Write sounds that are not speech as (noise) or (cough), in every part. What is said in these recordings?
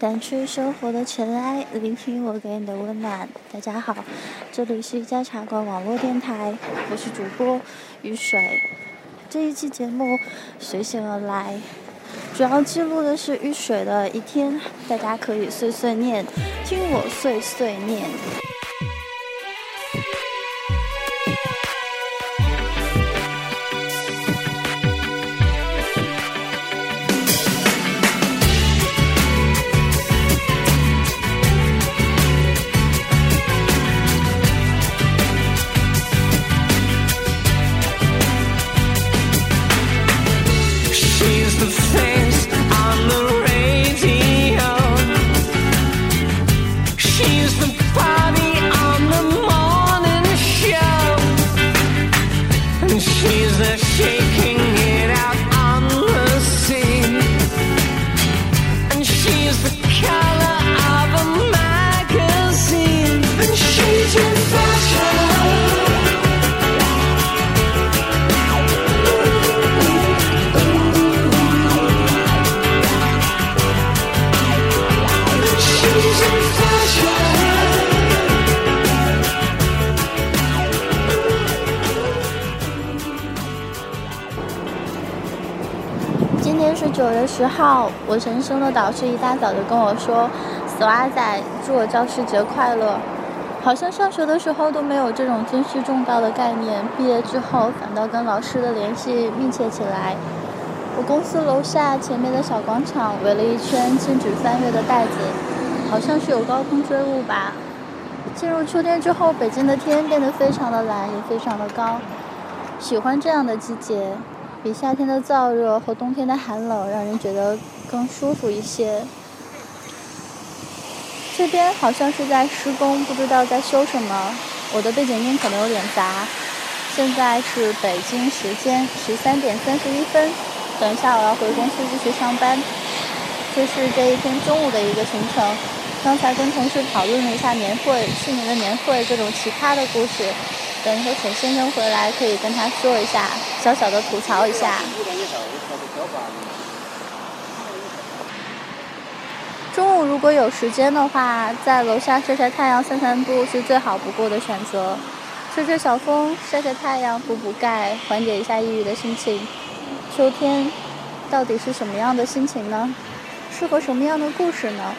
掸去生活的尘埃，聆听我给你的温暖。大家好，这里是一家茶馆网络电台，我是主播雨水。这一期节目随性而来，主要记录的是雨水的一天，大家可以碎碎念，听我碎碎念。十号，我人生的导师一大早就跟我说：“死娃仔，祝我教师节快乐。”好像上学的时候都没有这种尊师重道的概念，毕业之后反倒跟老师的联系密切起来。我公司楼下前面的小广场围了一圈禁止翻越的袋子，好像是有高空坠物吧。进入秋天之后，北京的天变得非常的蓝，也非常的高。喜欢这样的季节。比夏天的燥热和冬天的寒冷让人觉得更舒服一些。这边好像是在施工，不知道在修什么。我的背景音可能有点杂。现在是北京时间十三点三十一分，等一下我要回公司继续上班。这是这一天中午的一个行程。刚才跟同事讨论了一下年会，去年的年会各种奇葩的故事。等一会陈先生回来，可以跟他说一下，小小的吐槽一下。中午如果有时间的话，在楼下晒晒太阳、散散步是最好不过的选择。吹吹小风，晒晒太阳，补补钙，缓解一下抑郁的心情。秋天，到底是什么样的心情呢？适合什么样的故事呢？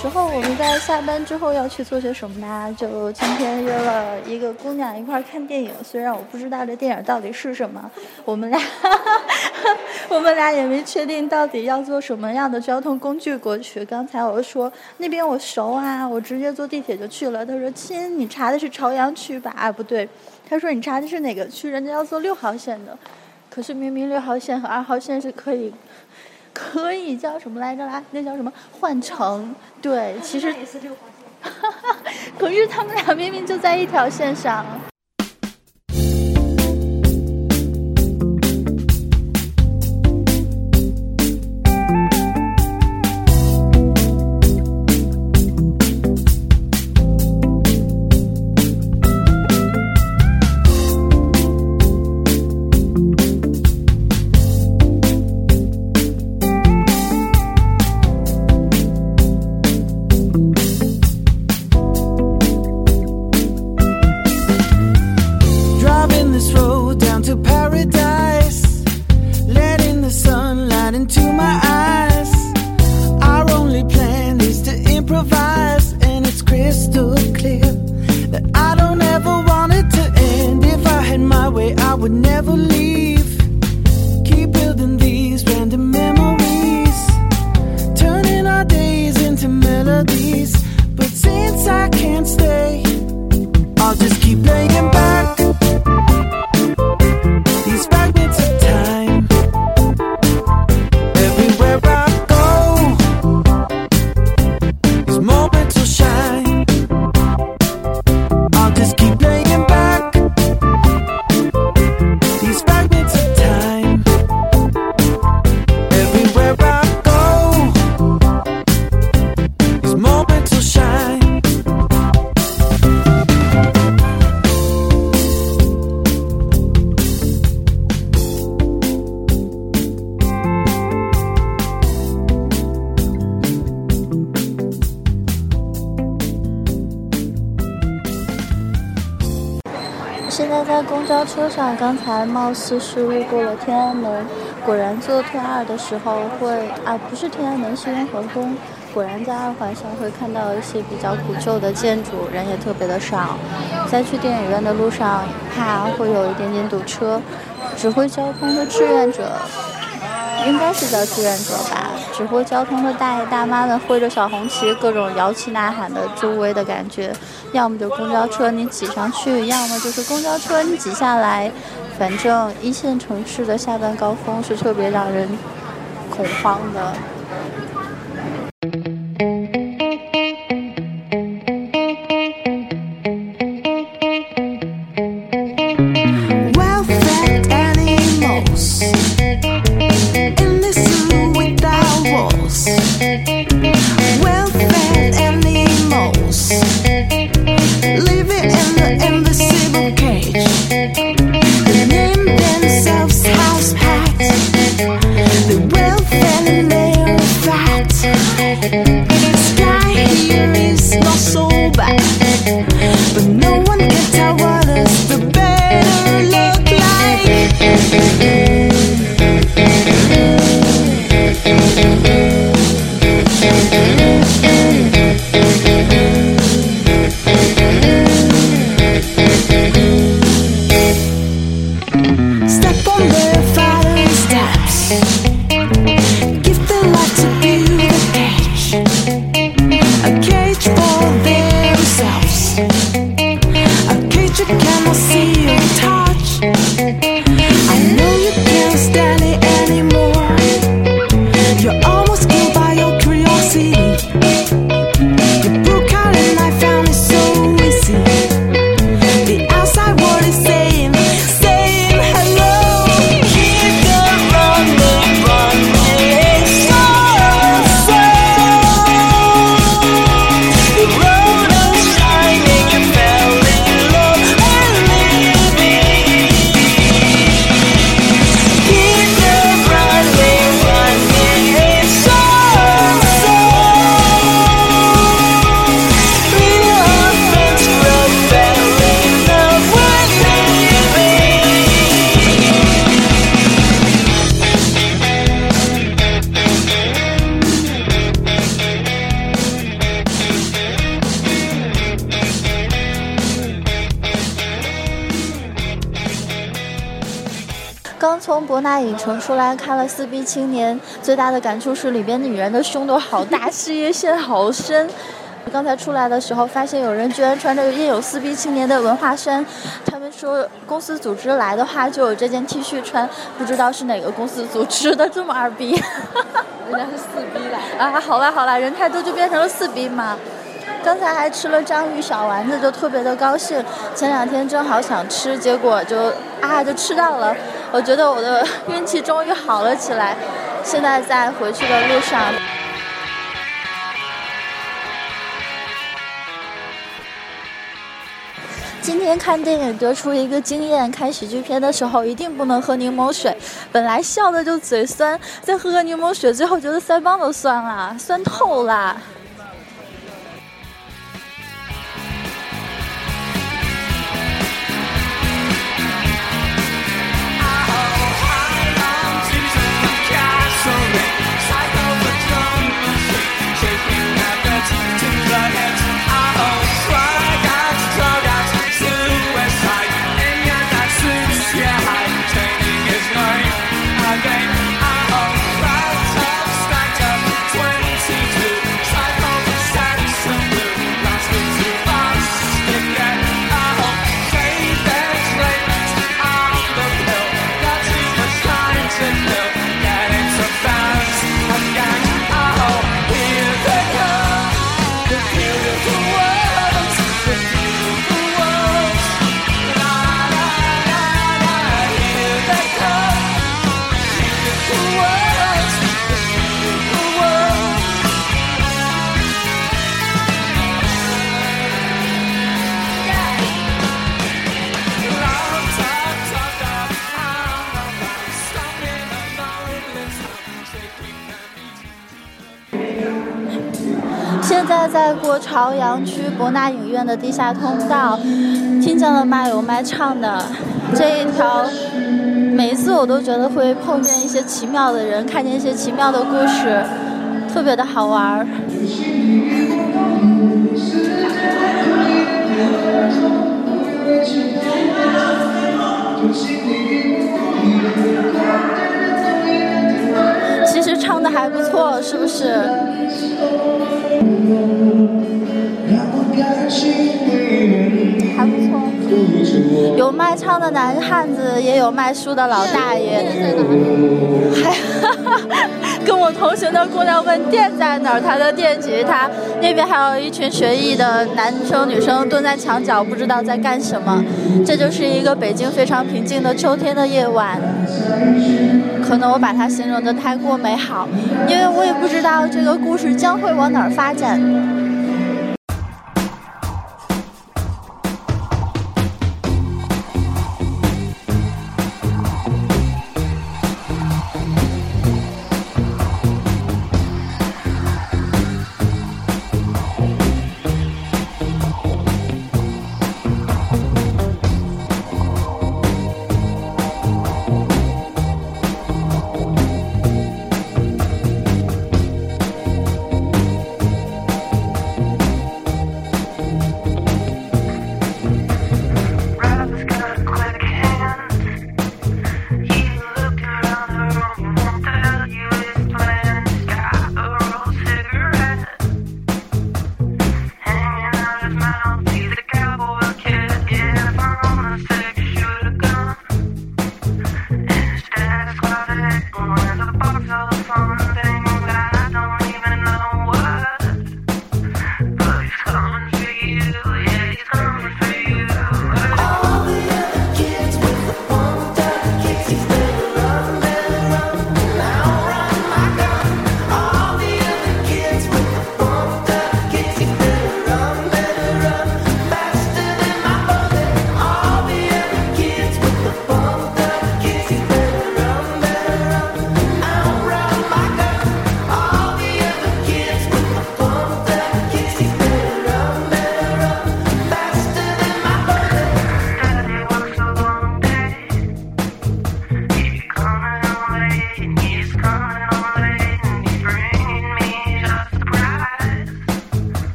时候我们在下班之后要去做些什么呢？就今天约了一个姑娘一块看电影，虽然我不知道这电影到底是什么，(laughs) 我们俩 (laughs) 我们俩也没确定到底要坐什么样的交通工具过去。刚才我说那边我熟啊，我直接坐地铁就去了。他说亲，你查的是朝阳区吧？啊不对，他说你查的是哪个区？人家要坐六号线的，可是明明六号线和二号线是可以。可以叫什么来着啦？那叫什么换乘？对，其实，(laughs) 可是他们俩明明就在一条线上。刚才貌似是路过了天安门，果然坐特二的时候会啊，不是天安门，是雍和宫。果然在二环上会看到一些比较古旧的建筑，人也特别的少。在去电影院的路上，怕会有一点点堵车。指挥交通的志愿者，应该是叫志愿者吧？指挥交通的大爷大妈们挥着小红旗，各种摇旗呐喊的助威的感觉。要么就公交车你挤上去，要么就是公交车你挤下来。反正一线城市的下班高峰是特别让人恐慌的。从博纳影城出来看了《四 B 青年》，最大的感触是里边的女人的胸都好大，事业线好深。刚才出来的时候，发现有人居然穿着印有“四 B 青年”的文化衫。他们说公司组织来的话就有这件 T 恤穿，不知道是哪个公司组织的，这么二逼。人家是四 B 来 (laughs) 啊，好了好了，人太多就变成了四 B 嘛。刚才还吃了章鱼小丸子，就特别的高兴。前两天正好想吃，结果就啊就吃到了。我觉得我的运气终于好了起来。现在在回去的路上。今天看电影得出一个经验：看喜剧片的时候一定不能喝柠檬水。本来笑的就嘴酸，再喝个柠檬水，最后觉得腮帮都酸了，酸透了。朝阳区博纳影院的地下通道，听见了吗有麦唱的这一条，每一次我都觉得会碰见一些奇妙的人，看见一些奇妙的故事，特别的好玩儿。有卖唱的男汉子，也有卖书的老大爷。还 (laughs) 跟我同行的姑娘问店在哪儿，他的电吉他那边还有一群学艺的男生女生蹲在墙角，不知道在干什么。这就是一个北京非常平静的秋天的夜晚。可能我把它形容的太过美好，因为我也不知道这个故事将会往哪儿发展。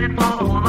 上一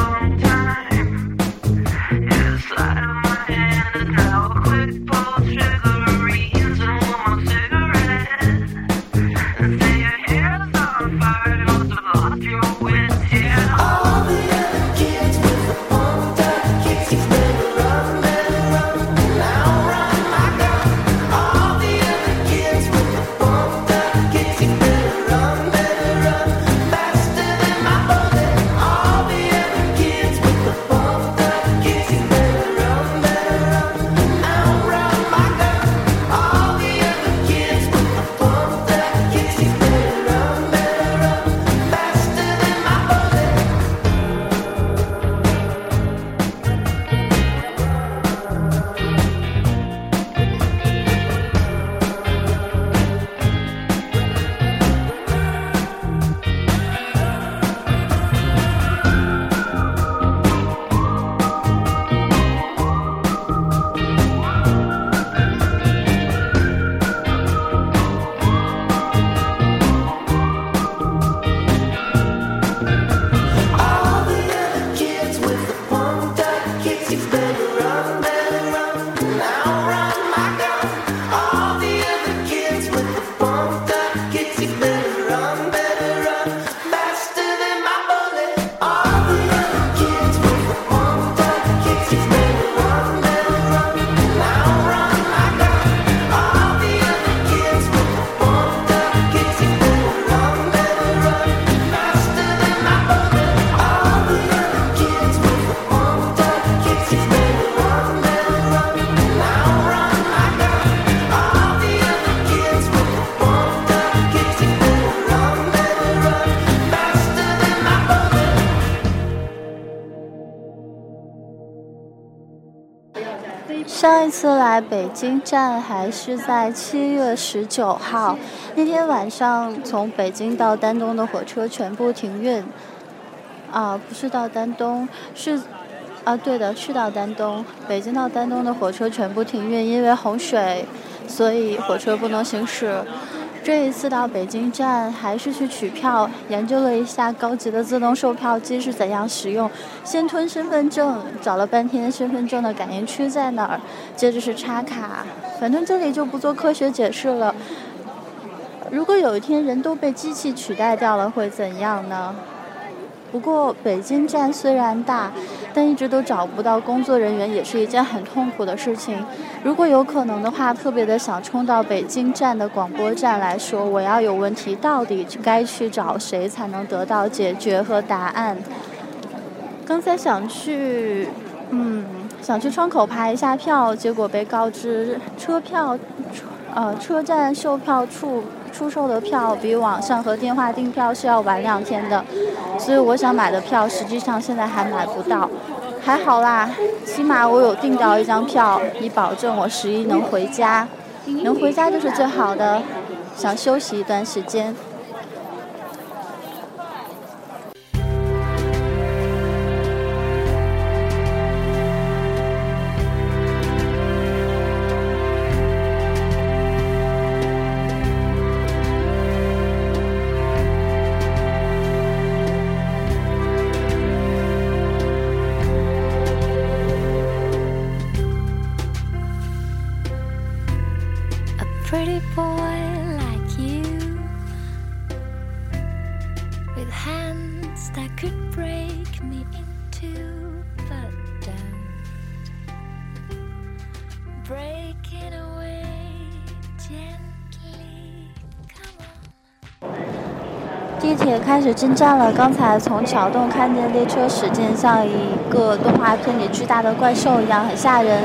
次来北京站还是在七月十九号，那天晚上从北京到丹东的火车全部停运。啊，不是到丹东，是啊，对的，是到丹东。北京到丹东的火车全部停运，因为洪水，所以火车不能行驶。这一次到北京站，还是去取票，研究了一下高级的自动售票机是怎样使用。先吞身份证，找了半天身份证的感应区在哪儿，接着是插卡。反正这里就不做科学解释了。如果有一天人都被机器取代掉了，会怎样呢？不过北京站虽然大，但一直都找不到工作人员，也是一件很痛苦的事情。如果有可能的话，特别的想冲到北京站的广播站来说，我要有问题，到底该去找谁才能得到解决和答案？刚才想去，嗯，想去窗口排一下票，结果被告知车票，呃，车站售票处。出售的票比网上和电话订票是要晚两天的，所以我想买的票实际上现在还买不到。还好啦，起码我有订到一张票，以保证我十一能回家。能回家就是最好的。想休息一段时间。开始进站了。刚才从桥洞看见列车驶进，像一个动画片里巨大的怪兽一样，很吓人。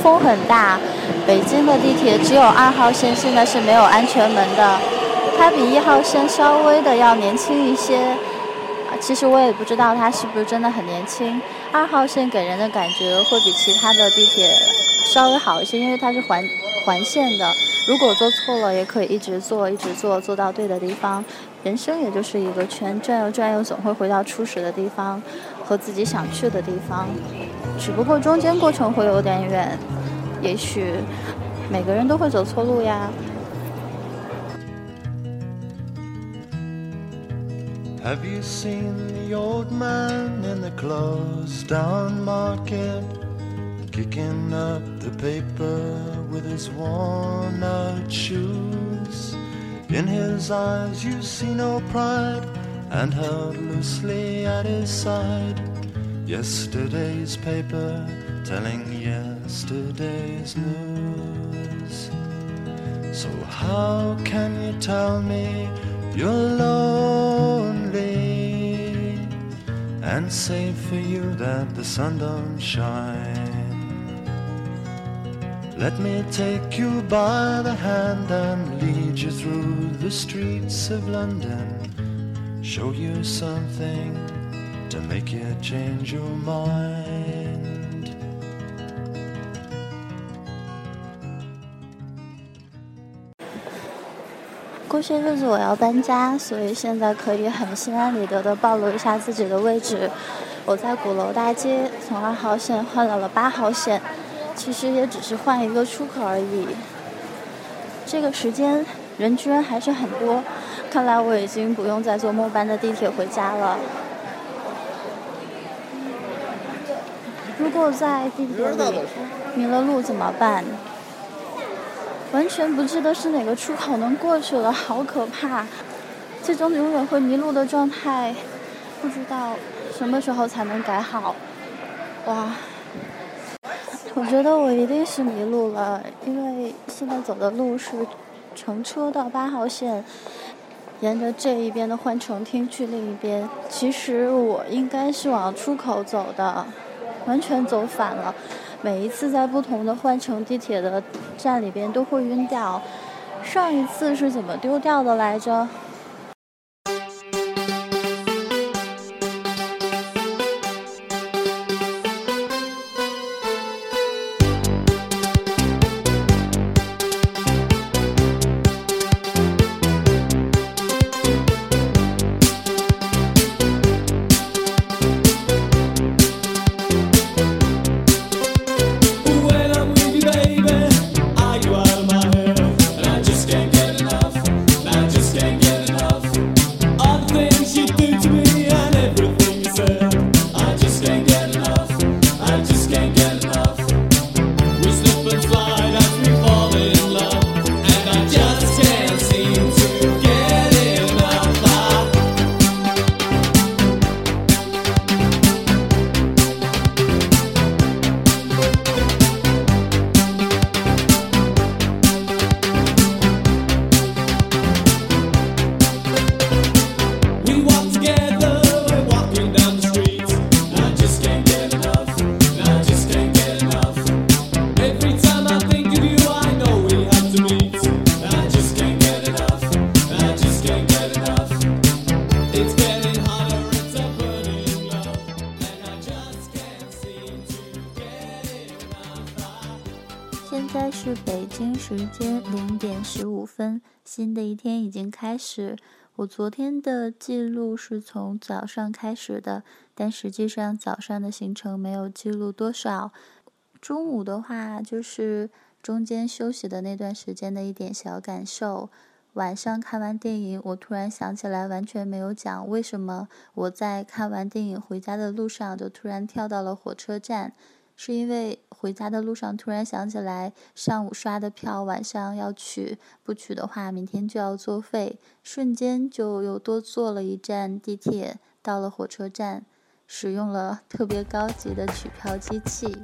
风很大。北京的地铁只有二号线现在是没有安全门的，它比一号线稍微的要年轻一些。其实我也不知道它是不是真的很年轻。二号线给人的感觉会比其他的地铁稍微好一些，因为它是环环线的。如果做错了，也可以一直做，一直做，做到对的地方。人生也就是一个圈，转悠转悠，总会回到初始的地方和自己想去的地方。只不过中间过程会有点远，也许每个人都会走错路呀。Have you seen the old man in the closed down market kicking up the paper with his worn out shoes? In his eyes you see no pride, and held loosely at his side, yesterday's paper telling yesterday's news. So, how can you tell me you're lonely and say for you that the sun don't shine. Let me take you by the hand and lead you through the streets of London. Show you something to make you change your mind. 过些日子我要搬家，所以现在可以很心安理得的暴露一下自己的位置。我在鼓楼大街，从二号线换到了八号线，其实也只是换一个出口而已。这个时间人居然还是很多，看来我已经不用再坐末班的地铁回家了。如果在地铁里迷了路怎么办？完全不记得是哪个出口能过去了，好可怕！这种永远会迷路的状态，不知道什么时候才能改好。哇！我觉得我一定是迷路了，因为现在走的路是乘车到八号线，沿着这一边的换乘厅去另一边。其实我应该是往出口走的，完全走反了。每一次在不同的换乘地铁的站里边都会晕掉，上一次是怎么丢掉的来着？开始。我昨天的记录是从早上开始的，但实际上早上的行程没有记录多少。中午的话，就是中间休息的那段时间的一点小感受。晚上看完电影，我突然想起来，完全没有讲为什么我在看完电影回家的路上就突然跳到了火车站。是因为回家的路上突然想起来，上午刷的票晚上要取，不取的话明天就要作废，瞬间就又多坐了一站地铁，到了火车站，使用了特别高级的取票机器。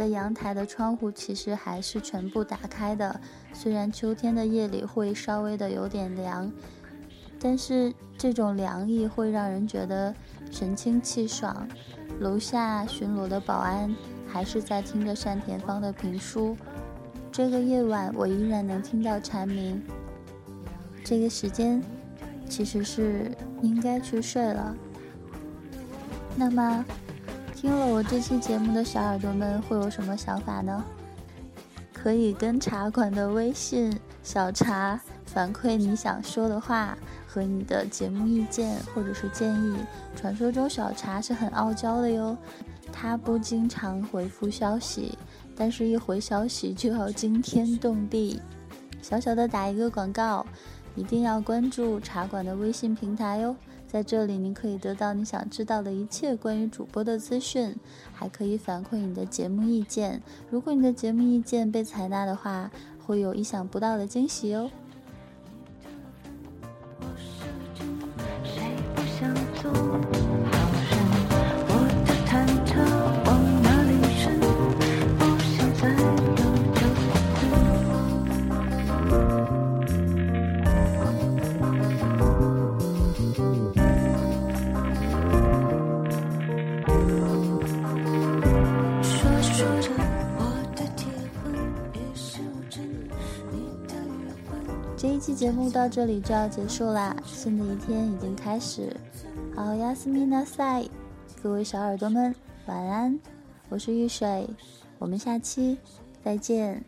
的阳台的窗户其实还是全部打开的，虽然秋天的夜里会稍微的有点凉，但是这种凉意会让人觉得神清气爽。楼下巡逻的保安还是在听着单田芳的评书。这个夜晚我依然能听到蝉鸣。这个时间其实是应该去睡了。那么。听了我这期节目的小耳朵们会有什么想法呢？可以跟茶馆的微信小茶反馈你想说的话和你的节目意见或者是建议。传说中小茶是很傲娇的哟，他不经常回复消息，但是一回消息就要惊天动地。小小的打一个广告，一定要关注茶馆的微信平台哟。在这里，您可以得到你想知道的一切关于主播的资讯，还可以反馈你的节目意见。如果你的节目意见被采纳的话，会有意想不到的惊喜哦。节目到这里就要结束啦，新的一天已经开始。好呀，斯密纳塞，各位小耳朵们晚安，我是玉水，我们下期再见。